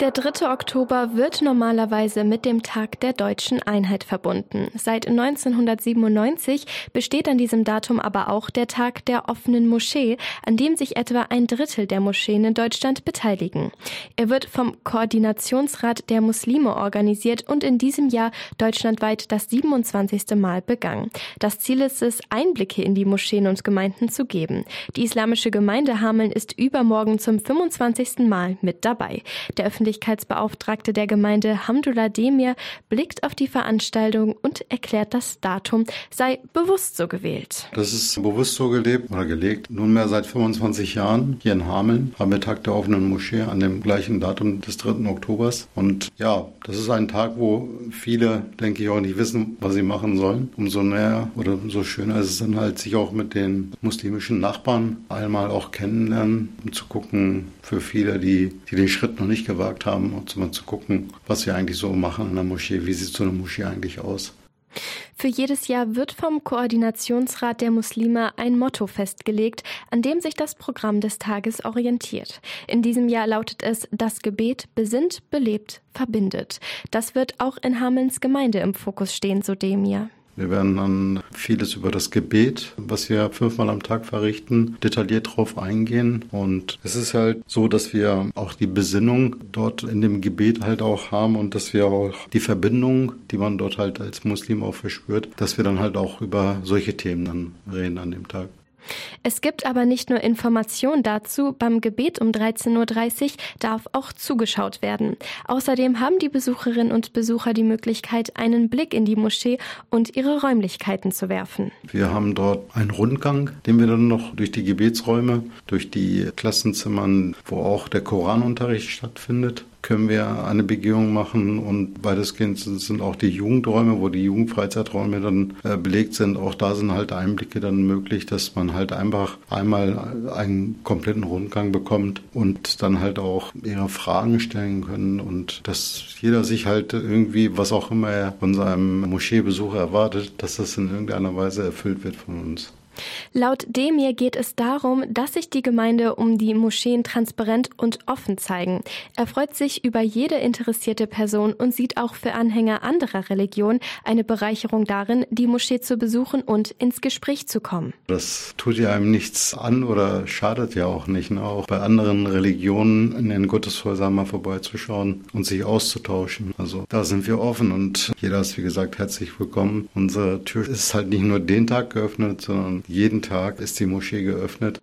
Der 3. Oktober wird normalerweise mit dem Tag der deutschen Einheit verbunden. Seit 1997 besteht an diesem Datum aber auch der Tag der offenen Moschee, an dem sich etwa ein Drittel der Moscheen in Deutschland beteiligen. Er wird vom Koordinationsrat der Muslime organisiert und in diesem Jahr deutschlandweit das 27. Mal begangen. Das Ziel ist es, Einblicke in die Moscheen und Gemeinden zu geben. Die islamische Gemeinde Hameln ist übermorgen zum 25. Mal mit dabei. Der Öffentlichkeitsbeauftragte der Gemeinde Hamdullah Demir blickt auf die Veranstaltung und erklärt, das Datum sei bewusst so gewählt. Das ist bewusst so gelebt oder gelegt. Nunmehr seit 25 Jahren hier in Hameln haben wir Tag der offenen Moschee an dem gleichen Datum des 3. Oktobers. Und ja, das ist ein Tag, wo viele, denke ich, auch nicht wissen, was sie machen sollen. Umso näher oder umso schöner ist es dann halt, sich auch mit den muslimischen Nachbarn einmal auch kennenlernen, um zu gucken, für viele, die, die den Schritt noch nicht gewagt gefragt haben, um mal zu gucken, was wir eigentlich so machen in der Moschee, wie sieht so eine Moschee eigentlich aus. Für jedes Jahr wird vom Koordinationsrat der Muslime ein Motto festgelegt, an dem sich das Programm des Tages orientiert. In diesem Jahr lautet es Das Gebet besinnt, belebt, verbindet. Das wird auch in Hamelns Gemeinde im Fokus stehen, so Demir. Wir werden dann vieles über das Gebet, was wir fünfmal am Tag verrichten, detailliert drauf eingehen. Und es ist halt so, dass wir auch die Besinnung dort in dem Gebet halt auch haben und dass wir auch die Verbindung, die man dort halt als Muslim auch verspürt, dass wir dann halt auch über solche Themen dann reden an dem Tag. Es gibt aber nicht nur Informationen dazu, beim Gebet um 13.30 Uhr darf auch zugeschaut werden. Außerdem haben die Besucherinnen und Besucher die Möglichkeit, einen Blick in die Moschee und ihre Räumlichkeiten zu werfen. Wir haben dort einen Rundgang, den wir dann noch durch die Gebetsräume, durch die Klassenzimmern, wo auch der Koranunterricht stattfindet, können wir eine Begehung machen und weitestgehend sind auch die Jugendräume, wo die Jugendfreizeiträume dann äh, belegt sind. Auch da sind halt Einblicke dann möglich, dass man halt einfach einmal einen kompletten Rundgang bekommt und dann halt auch ihre Fragen stellen können und dass jeder sich halt irgendwie, was auch immer er von seinem Moscheebesuch erwartet, dass das in irgendeiner Weise erfüllt wird von uns. Laut Demir geht es darum, dass sich die Gemeinde um die Moscheen transparent und offen zeigen. Er freut sich über jede interessierte Person und sieht auch für Anhänger anderer Religionen eine Bereicherung darin, die Moschee zu besuchen und ins Gespräch zu kommen. Das tut ja einem nichts an oder schadet ja auch nicht. Ne? Auch bei anderen Religionen in den Gotteshäusern mal vorbeizuschauen und sich auszutauschen. Also da sind wir offen und jeder ist wie gesagt herzlich willkommen. Unsere Tür ist halt nicht nur den Tag geöffnet, sondern jeden Tag ist die Moschee geöffnet.